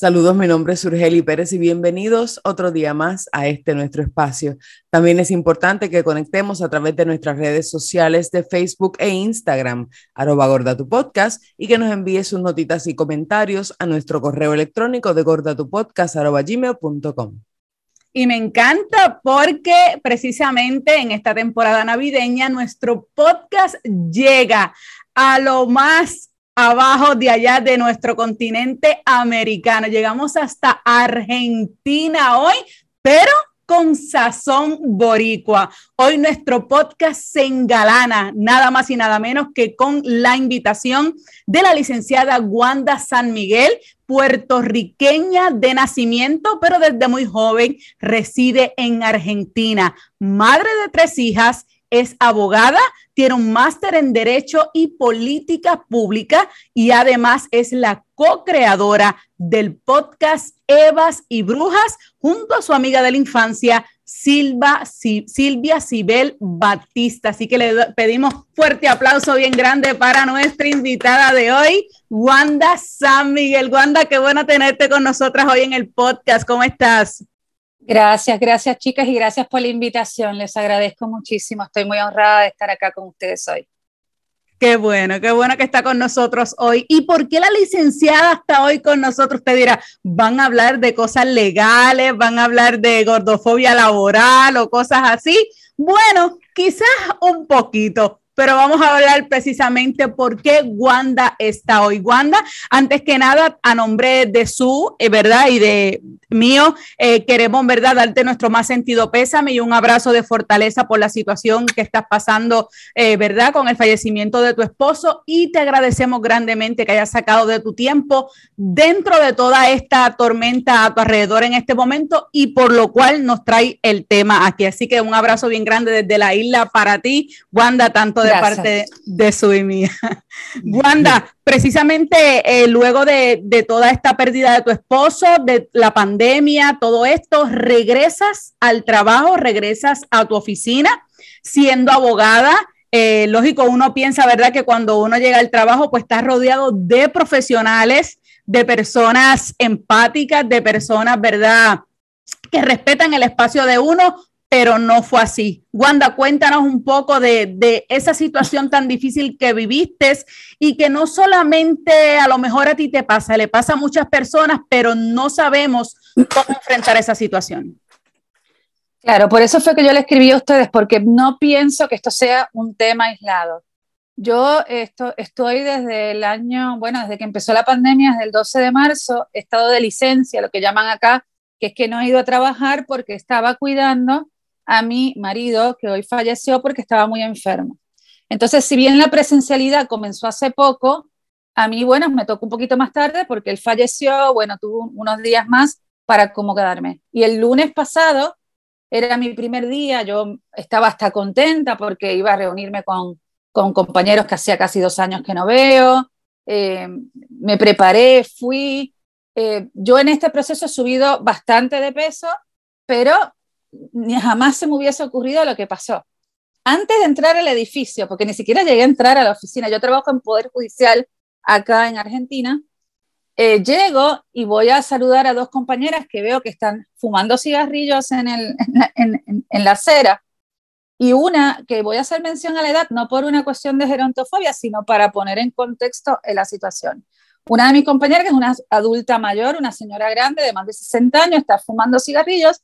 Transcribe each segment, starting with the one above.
Saludos, mi nombre es Urgeli Pérez y bienvenidos otro día más a este nuestro espacio. También es importante que conectemos a través de nuestras redes sociales de Facebook e Instagram, arroba gorda tu podcast, y que nos envíe sus notitas y comentarios a nuestro correo electrónico de gordatupodcast arroba gmail.com. Y me encanta porque precisamente en esta temporada navideña nuestro podcast llega a lo más abajo de allá de nuestro continente americano. Llegamos hasta Argentina hoy, pero con sazón boricua. Hoy nuestro podcast se engalana nada más y nada menos que con la invitación de la licenciada Wanda San Miguel, puertorriqueña de nacimiento, pero desde muy joven reside en Argentina, madre de tres hijas es abogada, tiene un máster en Derecho y Política Pública y además es la co-creadora del podcast Evas y Brujas junto a su amiga de la infancia, Silva, Silvia Sibel Batista. Así que le pedimos fuerte aplauso bien grande para nuestra invitada de hoy, Wanda San Miguel. Wanda, qué bueno tenerte con nosotras hoy en el podcast. ¿Cómo estás? Gracias, gracias chicas y gracias por la invitación. Les agradezco muchísimo. Estoy muy honrada de estar acá con ustedes hoy. Qué bueno, qué bueno que está con nosotros hoy. ¿Y por qué la licenciada está hoy con nosotros? Usted dirá, van a hablar de cosas legales, van a hablar de gordofobia laboral o cosas así. Bueno, quizás un poquito, pero vamos a hablar precisamente por qué Wanda está hoy. Wanda, antes que nada, a nombre de su, eh, ¿verdad? Y de mío, eh, queremos, ¿verdad?, darte nuestro más sentido pésame y un abrazo de fortaleza por la situación que estás pasando, eh, ¿verdad?, con el fallecimiento de tu esposo y te agradecemos grandemente que hayas sacado de tu tiempo dentro de toda esta tormenta a tu alrededor en este momento y por lo cual nos trae el tema aquí. Así que un abrazo bien grande desde la isla para ti, Wanda, tanto de de parte de su y mía. Wanda, precisamente eh, luego de, de, toda esta pérdida de tu esposo, de la pandemia, todo esto, regresas al trabajo, regresas a tu oficina siendo abogada. Eh, lógico, uno piensa, ¿verdad? Que cuando uno llega al trabajo, pues está rodeado de profesionales, de personas empáticas, de personas, ¿verdad? Que respetan el espacio de uno, pero no fue así. Wanda, cuéntanos un poco de, esa situación tan difícil que viviste y que no solamente a lo mejor a ti te pasa, le pasa a muchas personas, pero no sabemos cómo enfrentar esa situación. Claro, por eso fue que yo le escribí a ustedes, porque no pienso que esto sea un tema aislado. Yo esto, estoy desde el año, bueno, desde que empezó la pandemia, desde el 12 de marzo, he estado de licencia, lo que llaman acá, que es que no he ido a trabajar porque estaba cuidando a mi marido, que hoy falleció porque estaba muy enfermo. Entonces, si bien la presencialidad comenzó hace poco, a mí, bueno, me tocó un poquito más tarde porque él falleció, bueno, tuvo unos días más para acomodarme. Y el lunes pasado era mi primer día, yo estaba hasta contenta porque iba a reunirme con, con compañeros que hacía casi dos años que no veo, eh, me preparé, fui. Eh, yo en este proceso he subido bastante de peso, pero ni jamás se me hubiese ocurrido lo que pasó. Antes de entrar al edificio, porque ni siquiera llegué a entrar a la oficina, yo trabajo en Poder Judicial acá en Argentina, eh, llego y voy a saludar a dos compañeras que veo que están fumando cigarrillos en, el, en, la, acera. Y una que voy a hacer mención a la edad, no por una cuestión de gerontofobia, sino para poner en contexto la situación. Una de mis compañeras, que es una adulta mayor, una señora grande de más de 60 años, está fumando cigarrillos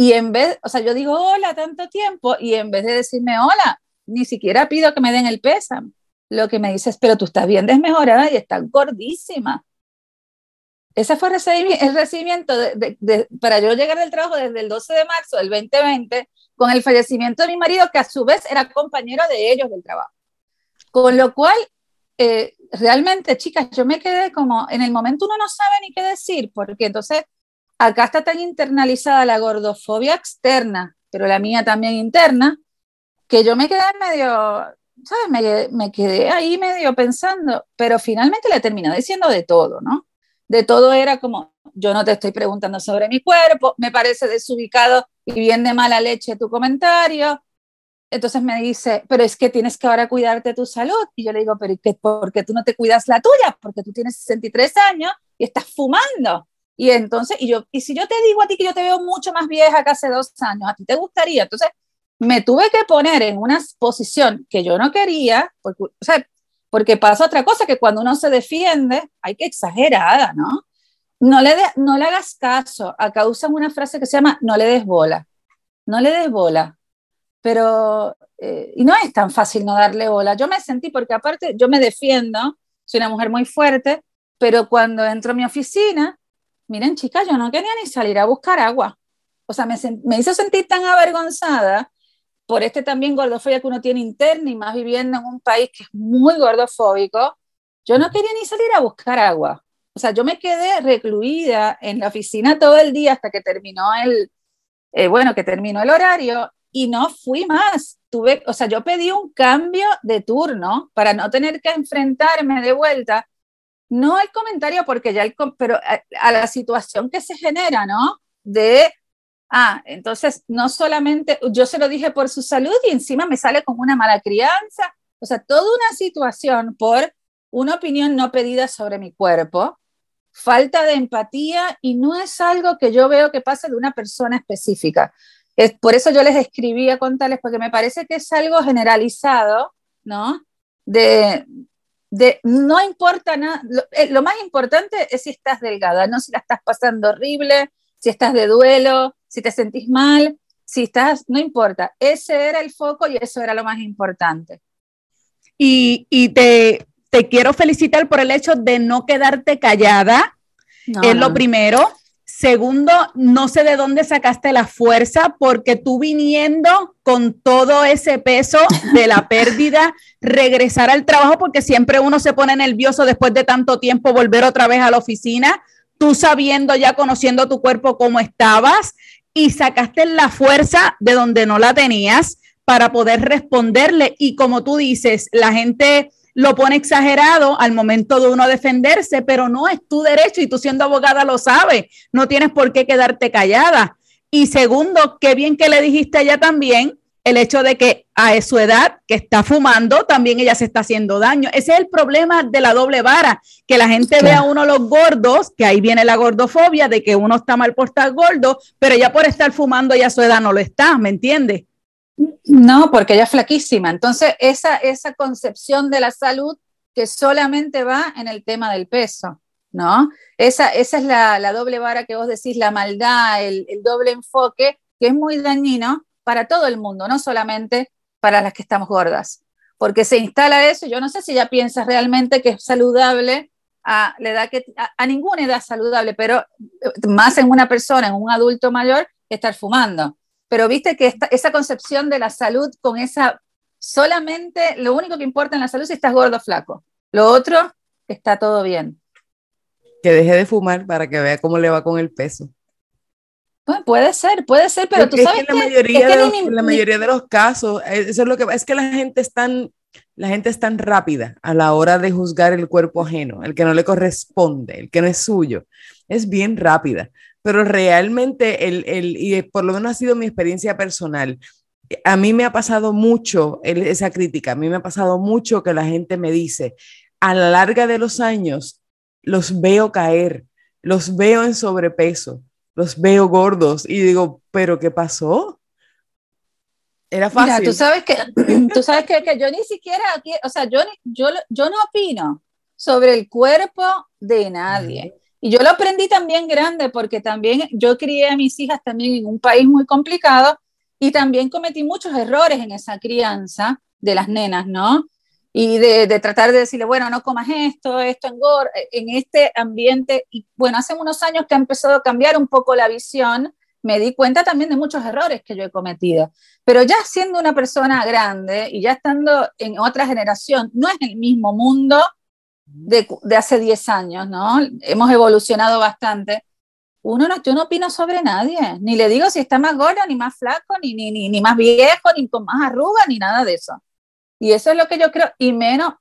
y en vez, o sea, yo digo, hola, tanto tiempo, y en vez de decirme, hola, ni siquiera pido que me den el pésame. Lo que me dices, pero tú estás bien desmejorada y estás gordísima. Ese fue el recibimiento para yo llegar al trabajo desde el 12 de marzo del 2020 con el fallecimiento de mi marido, que a su vez era compañero de ellos del trabajo. Con lo cual, eh, realmente, chicas, yo me quedé como, en el momento uno no sabe ni qué decir, porque entonces acá está tan internalizada la gordofobia externa, pero la mía también interna, que yo me quedé medio, ¿sabes? Me, quedé ahí medio pensando, pero finalmente le terminé diciendo de todo, ¿no? De todo era como, yo no te estoy preguntando sobre mi cuerpo, me parece desubicado y bien de mala leche tu comentario. Entonces me dice, pero es que tienes que ahora cuidarte tu salud. Y yo le digo, pero ¿qué, ¿por qué tú no te cuidas la tuya? Porque tú tienes 63 años y estás fumando. Y entonces, y yo, y si yo te digo a ti que yo te veo mucho más vieja que hace dos años, ¿a ti te gustaría? Entonces, me tuve que poner en una posición que yo no quería, porque, o sea, porque pasa otra cosa, que cuando uno se defiende, hay que exagerada, ¿no? No le, no le hagas caso. Acá usan una frase que se llama no le des bola. No le des bola. Pero, eh, y no es tan fácil no darle bola. Yo me sentí, porque aparte yo me defiendo, soy una mujer muy fuerte, pero cuando entro a mi oficina, miren chicas, yo no quería ni salir a buscar agua. O sea, me, me hizo sentir tan avergonzada por este también gordofobia que uno tiene interna y más viviendo en un país que es muy gordofóbico, yo no quería ni salir a buscar agua. O sea, yo me quedé recluida en la oficina todo el día hasta que terminó el, eh, bueno, que terminó el horario y no fui más. Tuve, o sea, yo pedí un cambio de turno para no tener que enfrentarme de vuelta. No el comentario, porque ya el, pero a, a la situación que se genera, ¿no? De Ah, entonces no solamente yo se lo dije por su salud y encima me sale como una mala crianza, o sea, toda una situación por una opinión no pedida sobre mi cuerpo, falta de empatía y no es algo que yo veo que pase de una persona específica. Es, por eso yo les escribí a contarles, porque me parece que es algo generalizado, ¿no? De, de no importa nada, lo, eh, lo más importante es si estás delgada, no si la estás pasando horrible, si estás de duelo, si te sentís mal, si estás, no importa, ese era el foco y eso era lo más importante. Y, y te, te, quiero felicitar por el hecho de no quedarte callada, no, es no. lo primero. Segundo, no sé de dónde sacaste la fuerza porque tú viniendo con todo ese peso de la pérdida, regresar al trabajo porque siempre uno se pone nervioso después de tanto tiempo volver otra vez a la oficina, tú sabiendo ya conociendo tu cuerpo cómo estabas y sacaste la fuerza de donde no la tenías para poder responderle. Y como tú dices, la gente lo pone exagerado al momento de uno defenderse, pero no es tu derecho y tú siendo abogada lo sabes, no tienes por qué quedarte callada. Y segundo, qué bien que le dijiste a ella también el hecho de que a su edad, que está fumando, también ella se está haciendo daño. Ese es el problema de la doble vara, que la gente claro. ve a uno los gordos, que ahí viene la gordofobia, de que uno está mal por estar gordo, pero ya por estar fumando ya a su edad no lo está, ¿me entiendes? No, porque ella es flaquísima. Entonces, esa, esa concepción de la salud que solamente va en el tema del peso, ¿no? Esa, esa es la, la doble vara que vos decís, la maldad, el, el doble enfoque, que es muy dañino para todo el mundo, no solamente para las que estamos gordas, porque se instala eso, yo no sé si ya piensas realmente que es saludable a la edad que, a, ninguna edad saludable, pero más en una persona, en un adulto mayor, estar fumando. Pero viste que esta, esa concepción de la salud con esa, solamente lo único que importa en la salud es si estás gordo o flaco. Lo otro, está todo bien. Que deje de fumar para que vea cómo le va con el peso. Bueno, puede ser, puede ser, pero es tú sabes que, la, mayoría que, de los, ni, la mayoría de los casos, eh, eso es lo que es que la gente es tan, la gente es tan rápida a la hora de juzgar el cuerpo ajeno, el que no le corresponde, el que no es suyo, es bien rápida, pero realmente el, el y por lo menos ha sido mi experiencia personal, a mí me ha pasado mucho esa crítica, a mí me ha pasado mucho que la gente me dice, a la larga de los años, los veo caer, los veo en sobrepeso, los veo gordos y digo, ¿pero qué pasó? Era fácil. Mira, tú sabes que, tú sabes que, que yo ni siquiera, o sea, yo, yo, yo no opino sobre el cuerpo de nadie. Y yo lo aprendí también grande porque también yo crié a mis hijas también en un país muy complicado y también cometí muchos errores en esa crianza de las nenas, ¿no? y de, tratar de decirle, bueno, no comas esto, esto engorda, en este ambiente. Y bueno, hace unos años que ha empezado a cambiar un poco la visión, me di cuenta también de muchos errores que yo he cometido. Pero ya siendo una persona grande y ya estando en otra generación, no es el mismo mundo de, de hace 10 años, ¿no? Hemos evolucionado bastante. Uno no, yo no opino sobre nadie, ni le digo si está más gordo, ni más flaco, ni, ni, ni, ni más viejo, ni con más arrugas, ni nada de eso Y eso es lo que yo creo, y menos,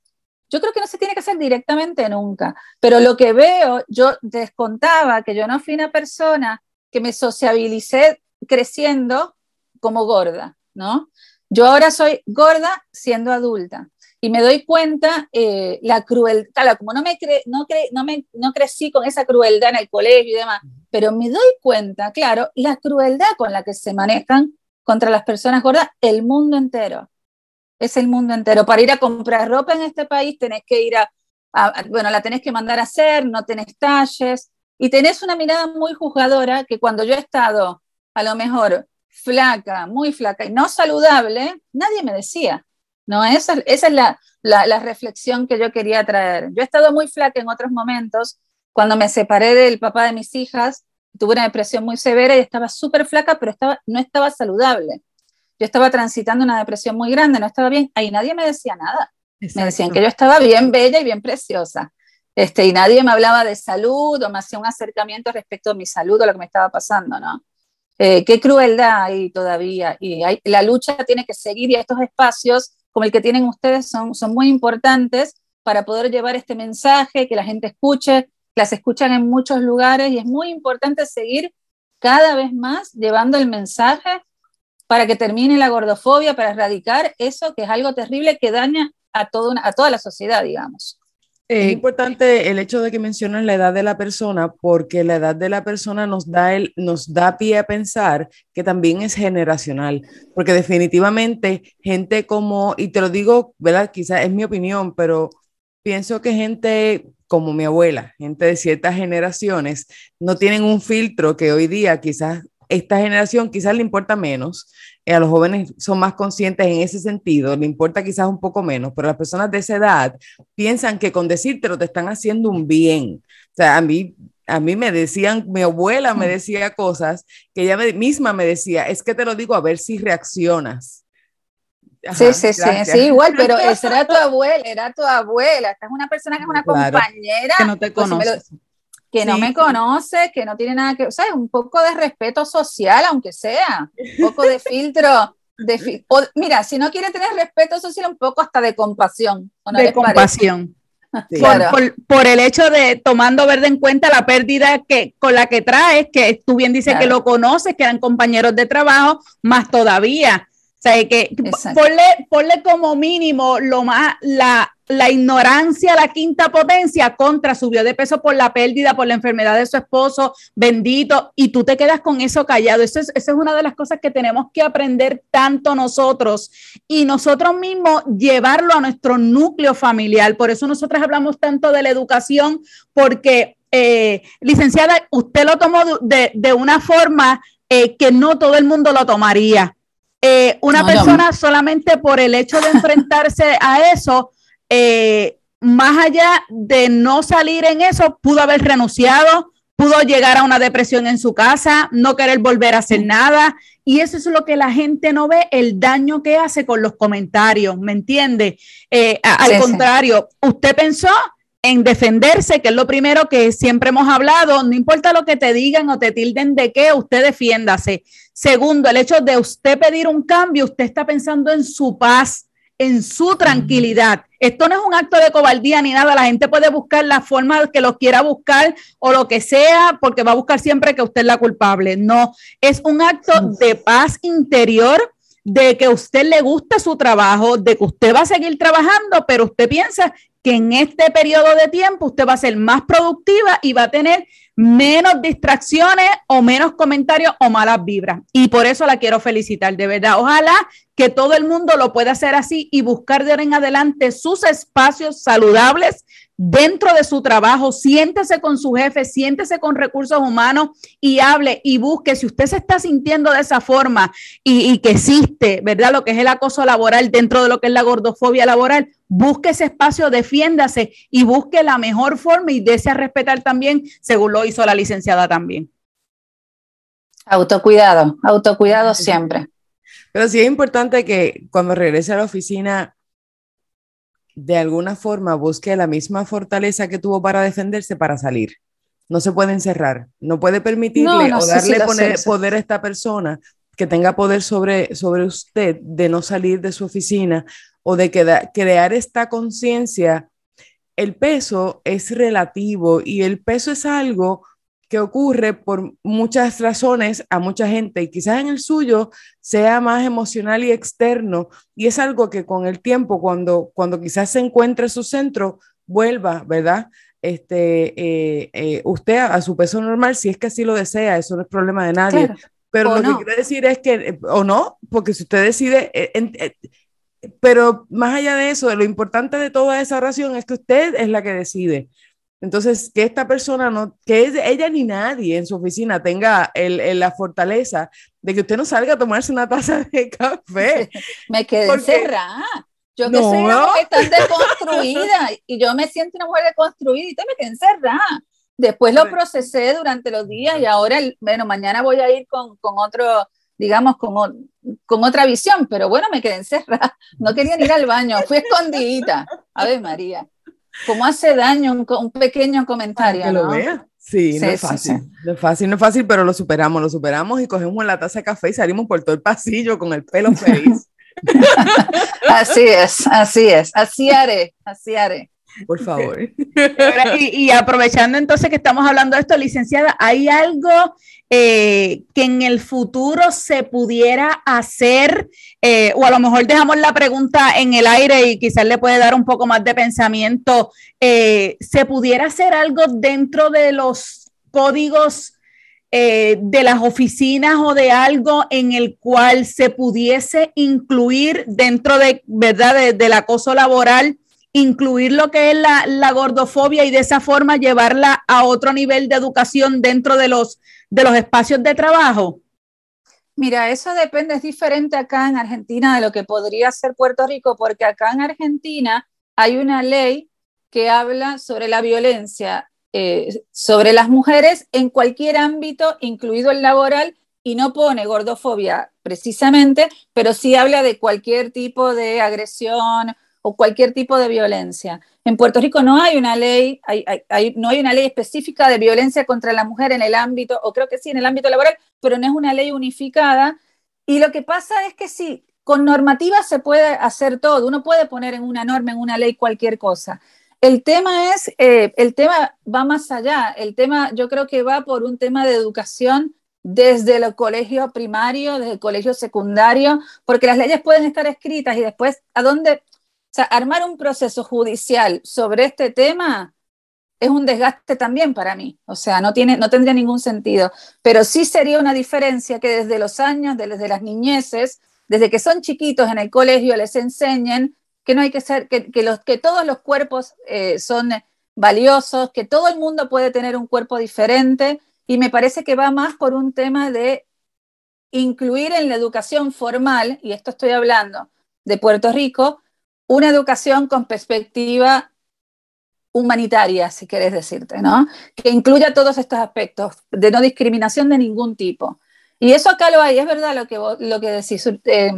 yo creo que no se tiene que hacer directamente nunca, pero lo que veo, yo descontaba que yo no fui una persona que me sociabilicé creciendo como gorda, ¿no? Yo ahora soy gorda siendo adulta y me doy cuenta eh, la crueldad, claro, como no me, no, no, me no crecí con esa crueldad en el colegio y demás, pero me doy cuenta, claro, la crueldad con la que se manejan contra las personas gordas el mundo entero. Es el mundo entero. Para ir a comprar ropa en este país tenés que ir a, bueno, la tenés que mandar a hacer, no tenés talles y tenés una mirada muy juzgadora que cuando yo he estado a lo mejor flaca, muy flaca y no saludable, nadie me decía. ¿No? Esa, esa es la, la, la, reflexión que yo quería traer. Yo he estado muy flaca en otros momentos. Cuando me separé del papá de mis hijas, tuve una depresión muy severa y estaba súper flaca, pero estaba, no estaba saludable. Yo estaba transitando una depresión muy grande, no estaba bien. Ahí nadie me decía nada. Me decían que yo estaba bien bella y bien preciosa. Este, y nadie me hablaba de salud o me hacía un acercamiento respecto a mi salud o lo que me estaba pasando, ¿no? Eh, qué crueldad hay todavía. Y hay, la lucha tiene que seguir y estos espacios como el que tienen ustedes son, son muy importantes para poder llevar este mensaje, que la gente escuche, las escuchan en muchos lugares y es muy importante seguir cada vez más llevando el mensaje para que termine la gordofobia, para erradicar eso que es algo terrible que daña a, a toda la sociedad, digamos. Es eh, importante el hecho de que mencionas la edad de la persona, porque la edad de la persona nos da, el, nos da pie a pensar que también es generacional, porque definitivamente gente como, y te lo digo, ¿verdad? Quizás es mi opinión, pero pienso que gente como mi abuela, gente de ciertas generaciones, no tienen un filtro que hoy día quizás esta generación quizás le importa menos, eh, a los jóvenes son más conscientes en ese sentido, le importa quizás un poco menos, pero las personas de esa edad piensan que con decírtelo te están haciendo un bien. O sea, a mí, a mí me decían, mi abuela me decía cosas que ella misma me decía, es que te lo digo a ver si reaccionas. sí, sí, sí, sí, igual, pero esa era tu abuela, era tu abuela, esta es una persona que es una compañera. Que no te pues, conoce que no me conoce, que no tiene nada que, o sea, un poco de respeto social, aunque sea, un poco de filtro. De mira, si no quiere tener respeto social, un poco hasta de compasión. de compasión. Por, el hecho de tomando verde en cuenta la pérdida que con la que traes, que tú bien dices que lo conoces, que eran compañeros de trabajo, más todavía. O sea, que ponle, ponle como mínimo lo más, la, la ignorancia, la quinta potencia, contra subió de peso por la pérdida, por la enfermedad de su esposo, bendito, y tú te quedas con eso callado. Eso es, esa es una de las cosas que tenemos que aprender tanto nosotros y nosotros mismos llevarlo a nuestro núcleo familiar. Por eso nosotros hablamos tanto de la educación, porque, eh, licenciada, usted lo tomó de, de una forma eh, que no todo el mundo lo tomaría. Eh, una persona solamente por el hecho de enfrentarse a eso, eh, más allá de no salir en eso, pudo haber renunciado, pudo llegar a una depresión en su casa, no querer volver a hacer nada. Y eso es lo que la gente no ve, el daño que hace con los comentarios, ¿me entiende? Eh, al contrario, usted pensó en defenderse, que es lo primero que siempre hemos hablado, no importa lo que te digan o te tilden de qué, usted defiéndase. Segundo, el hecho de usted pedir un cambio, usted está pensando en su paz, en su tranquilidad. Esto no es un acto de cobardía ni nada. La gente puede buscar la forma que lo quiera buscar o lo que sea, porque va a buscar siempre que usted es la culpable. No, es un acto de paz interior, de que a usted le gusta su trabajo, de que usted va a seguir trabajando, pero usted piensa en este periodo de tiempo usted va a ser más productiva y va a tener menos distracciones o menos comentarios o malas vibras. Y por eso la quiero felicitar, de verdad. Ojalá que todo el mundo lo pueda hacer así y buscar de ahora en adelante sus espacios saludables dentro de su trabajo, siéntese con su jefe, siéntese con recursos humanos y hable y busque, si usted se está sintiendo de esa forma y, que existe, ¿verdad? Lo que es el acoso laboral dentro de lo que es la gordofobia laboral, busque ese espacio, defiéndase y busque la mejor forma y desea respetar también, según lo hizo la licenciada también. Autocuidado, autocuidado siempre. Pero sí es importante que cuando regrese a la oficina de alguna forma busque la misma fortaleza que tuvo para defenderse para salir. No se puede encerrar, no puede permitirle o darle poder a esta persona que tenga poder sobre, sobre usted de no salir de su oficina o de crear esta conciencia, el peso es relativo y el peso es algo que ocurre por muchas razones a mucha gente y quizás en el suyo sea más emocional y externo y es algo que con el tiempo cuando, cuando quizás se encuentre su centro vuelva, ¿verdad? Este, eh, eh, usted a, su peso normal, si es que así lo desea, eso no es problema de nadie. Pero lo que quiero decir es que, eh, o no, porque si usted decide, pero más allá de eso, lo importante de toda esa oración es que usted es la que decide. Entonces, que esta persona no, que ella ni nadie en su oficina tenga el, la fortaleza de que usted no salga a tomarse una taza de café. Me quedé encerrada. Yo que soy una mujer tan deconstruida y yo me siento una mujer deconstruida y te me quedé encerrada. Después lo procesé durante los días y ahora, bueno, mañana voy a ir con, con otro, digamos, con, con, otra visión, pero bueno, me quedé encerrada. No quería ir al baño, fui escondidita. A ver, María. ¿Cómo hace daño un, pequeño comentario? Que lo vea. Sí, no es fácil. No es fácil, no es fácil, pero lo superamos, lo superamos y cogemos la taza de café y salimos por todo el pasillo con el pelo feliz. así es, así es, así haré, así haré. Por favor. Y, aprovechando entonces que estamos hablando de esto, licenciada, ¿hay algo eh, que en el futuro se pudiera hacer? Eh, o a lo mejor dejamos la pregunta en el aire y quizás le puede dar un poco más de pensamiento. Eh, ¿Se pudiera hacer algo dentro de los códigos? de las oficinas o de algo en el cual se pudiese incluir dentro de, ¿verdad?, del acoso laboral incluir lo que es la, gordofobia y de esa forma llevarla a otro nivel de educación dentro de los, de los espacios de trabajo? Mira, eso depende, es diferente acá en Argentina de lo que podría ser Puerto Rico, porque acá en Argentina hay una ley que habla sobre la violencia eh, sobre las mujeres en cualquier ámbito, incluido el laboral, y no pone gordofobia precisamente, pero sí habla de cualquier tipo de agresión o cualquier tipo de violencia. En Puerto Rico no hay una ley, no hay una ley específica de violencia contra la mujer en el ámbito, o creo que sí, en el ámbito laboral, pero no es una ley unificada. Y lo que pasa es que sí, con normativa se puede hacer todo, uno puede poner en una norma, en una ley cualquier cosa. El tema es, eh, el tema va más allá, el tema yo creo que va por un tema de educación desde el colegio primario, desde el colegio secundario, porque las leyes pueden estar escritas y después, ¿a dónde? O sea, armar un proceso judicial sobre este tema es un desgaste también para mí. O sea, no, tiene, no tendría ningún sentido. Pero sí sería una diferencia que desde los años, desde las niñeces, desde que son chiquitos en el colegio, les enseñen que no hay que ser, que, los, que todos los cuerpos eh, son valiosos, que todo el mundo puede tener un cuerpo diferente. Y me parece que va más por un tema de incluir en la educación formal, y esto estoy hablando de Puerto Rico, una educación con perspectiva humanitaria, si quieres decirte, ¿no? Que incluya todos estos aspectos de no discriminación de ningún tipo. Y eso acá lo hay, es verdad lo que, lo que decís, eh,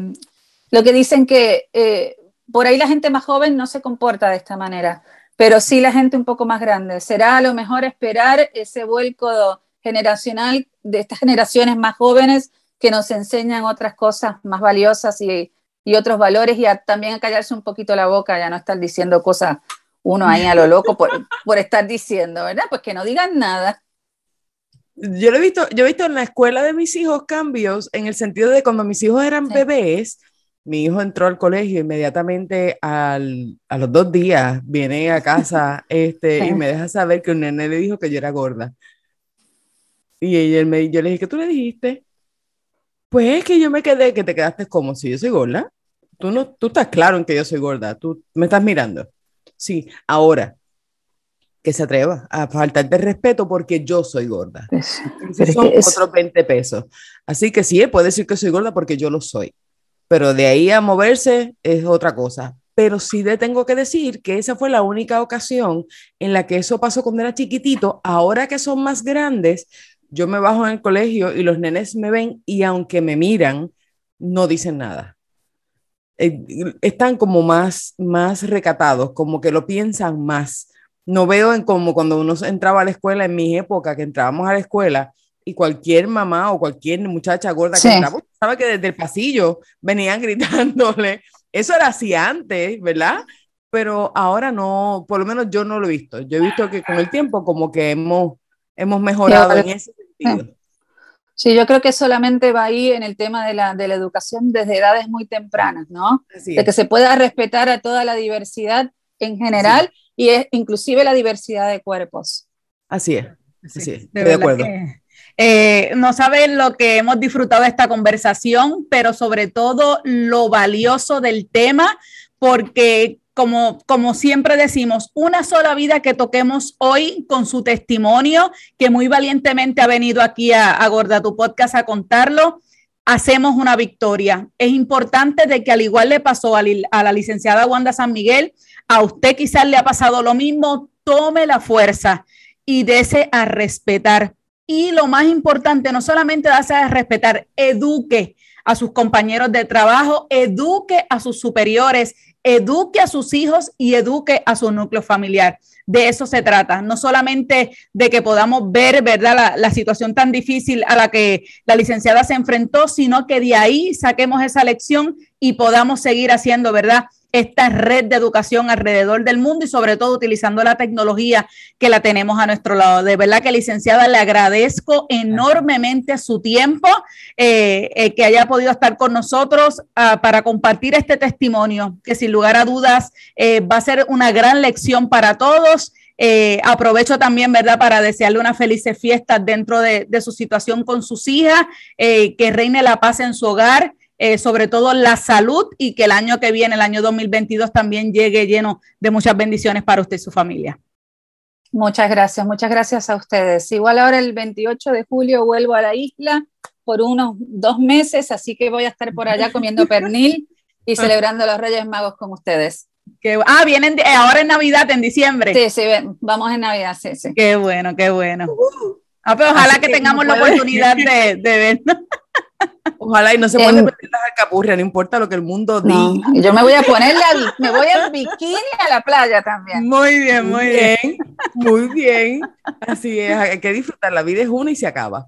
lo que dicen que eh, por ahí la gente más joven no se comporta de esta manera, pero sí la gente un poco más grande. Será a lo mejor esperar ese vuelco generacional de estas generaciones más jóvenes que nos enseñan otras cosas más valiosas y, y otros valores y también a callarse un poquito la boca, ya no estar diciendo cosas uno ahí a lo loco por, por estar diciendo, ¿verdad? Pues que no digan nada. Yo lo he visto, yo he visto en la escuela de mis hijos cambios en el sentido de cuando mis hijos eran bebés, mi hijo entró al colegio inmediatamente al, a los dos días viene a casa este, y me deja saber que un nene le dijo que yo era gorda. Y ella, me, yo le dije, ¿qué tú le dijiste? Pues es que yo me quedé, que te quedaste como si yo soy gorda. Tú, no, tú estás claro en que yo soy gorda, tú me estás mirando. Sí, ahora, que se atreva a faltarte respeto porque yo soy gorda. son otros 20 pesos. Así que sí, puede decir que soy gorda porque yo lo soy. Pero de ahí a moverse es otra cosa. Pero sí le tengo que decir que esa fue la única ocasión en la que eso pasó cuando era chiquitito. Ahora que son más grandes, yo me bajo en el colegio y los nenes me ven y aunque me miran, no dicen nada. Eh, están como más, más recatados, como que lo piensan más. No veo en como cuando uno entraba a la escuela en mi época, que entrábamos a la escuela y cualquier mamá o cualquier muchacha gorda que entraba, sabe que desde el pasillo venían gritándole eso era así antes, ¿verdad? Pero ahora no, por lo menos yo no lo he visto. Yo he visto que con el tiempo como que hemos, hemos mejorado en ese sentido. Sí, yo creo que solamente va ahí en el tema de la, de la educación desde edades muy tempranas, ¿no? de que se pueda respetar a toda la diversidad en general y es, inclusive la diversidad de cuerpos. Así es, así es, de, acuerdo. Eh, no saben lo que hemos disfrutado de esta conversación, pero sobre todo lo valioso del tema, porque como, como siempre decimos, una sola vida que toquemos hoy con su testimonio, que muy valientemente ha venido aquí a, a Gorda tu podcast a contarlo, hacemos una victoria. Es importante de que al igual le pasó a, la licenciada Wanda San Miguel, a usted quizás le ha pasado lo mismo, tome la fuerza y dese a respetar. Y lo más importante, no solamente darse a respetar, eduque a sus compañeros de trabajo, eduque a sus superiores, eduque a sus hijos y eduque a su núcleo familiar. De eso se trata, no solamente de que podamos ver, ¿verdad?, la, la, situación tan difícil a la que la licenciada se enfrentó, sino que de ahí saquemos esa lección y podamos seguir haciendo, ¿verdad?, esta red de educación alrededor del mundo y sobre todo utilizando la tecnología que la tenemos a nuestro lado. De verdad que licenciada, le agradezco enormemente su tiempo, eh, eh, que haya podido estar con nosotros uh, para compartir este testimonio, que sin lugar a dudas eh, va a ser una gran lección para todos. Aprovecho también, ¿verdad?, para desearle unas felices fiestas dentro de, su situación con sus hijas, que reine la paz en su hogar, eh, sobre todo la salud y que el año que viene, el año 2022, también llegue lleno de muchas bendiciones para usted y su familia. Muchas gracias, muchas gracias a ustedes. Igual ahora el 28 de julio vuelvo a la isla por unos dos meses, así que voy a estar por allá comiendo pernil y celebrando los Reyes Magos con ustedes. Que, ah, vienen de, ahora en Navidad, en diciembre. Sí, sí, vamos en Navidad, sí, sí. Qué bueno, qué bueno. Uh, ah, pero ojalá que, que, tengamos la oportunidad de, de vernos. Ojalá y no se puede perder las alcapurrias, no importa lo que el mundo diga. No, yo me voy a poner la, me voy al bikini a la playa también. Muy bien, muy bien, muy bien. Así es, hay que disfrutar, la vida es una y se acaba.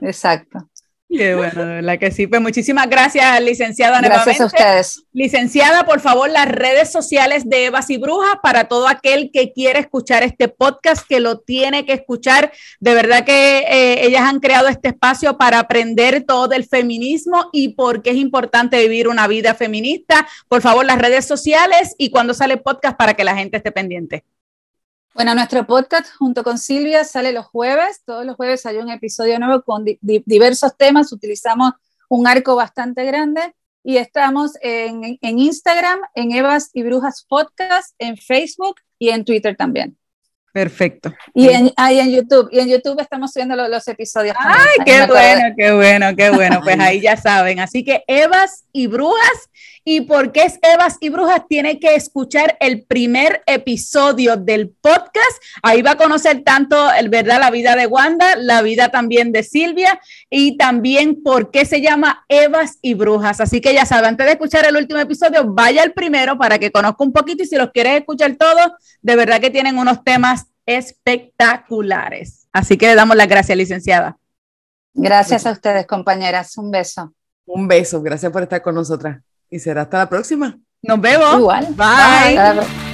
Exacto. Qué bueno, la que sí. Pues muchísimas gracias, licenciada. Gracias a ustedes. Licenciada, por favor, las redes sociales de Evas y Brujas para todo aquel que quiere escuchar este podcast, que lo tiene que escuchar. De verdad que eh, ellas han creado este espacio para aprender todo del feminismo y por qué es importante vivir una vida feminista. Por favor, las redes sociales y cuando sale podcast para que la gente esté pendiente. Bueno, nuestro podcast junto con Silvia sale los jueves. Todos los jueves hay un episodio nuevo con di diversos temas. Utilizamos un arco bastante grande y estamos en, en, Instagram, en Evas y Brujas Podcast, en Facebook y en Twitter también. Perfecto. Y en, ahí en YouTube, y en YouTube estamos subiendo los, los episodios. También. Ay, qué bueno, qué bueno, qué bueno. Pues ahí ya saben. Así que Evas y Brujas ¿Y por qué es Evas y Brujas? Tiene que escuchar el primer episodio del podcast. Ahí va a conocer tanto, el verdad, la vida de Wanda, la vida también de Silvia y también por qué se llama Evas y Brujas. Así que ya saben, antes de escuchar el último episodio, vaya al primero para que conozca un poquito y si los quieres escuchar todos, de verdad que tienen unos temas espectaculares. Así que le damos las gracias, licenciada. Gracias a ustedes, compañeras. Un beso. Un beso. Gracias por estar con nosotras y será hasta la próxima. Nos vemos. Igual. Bye. Bye.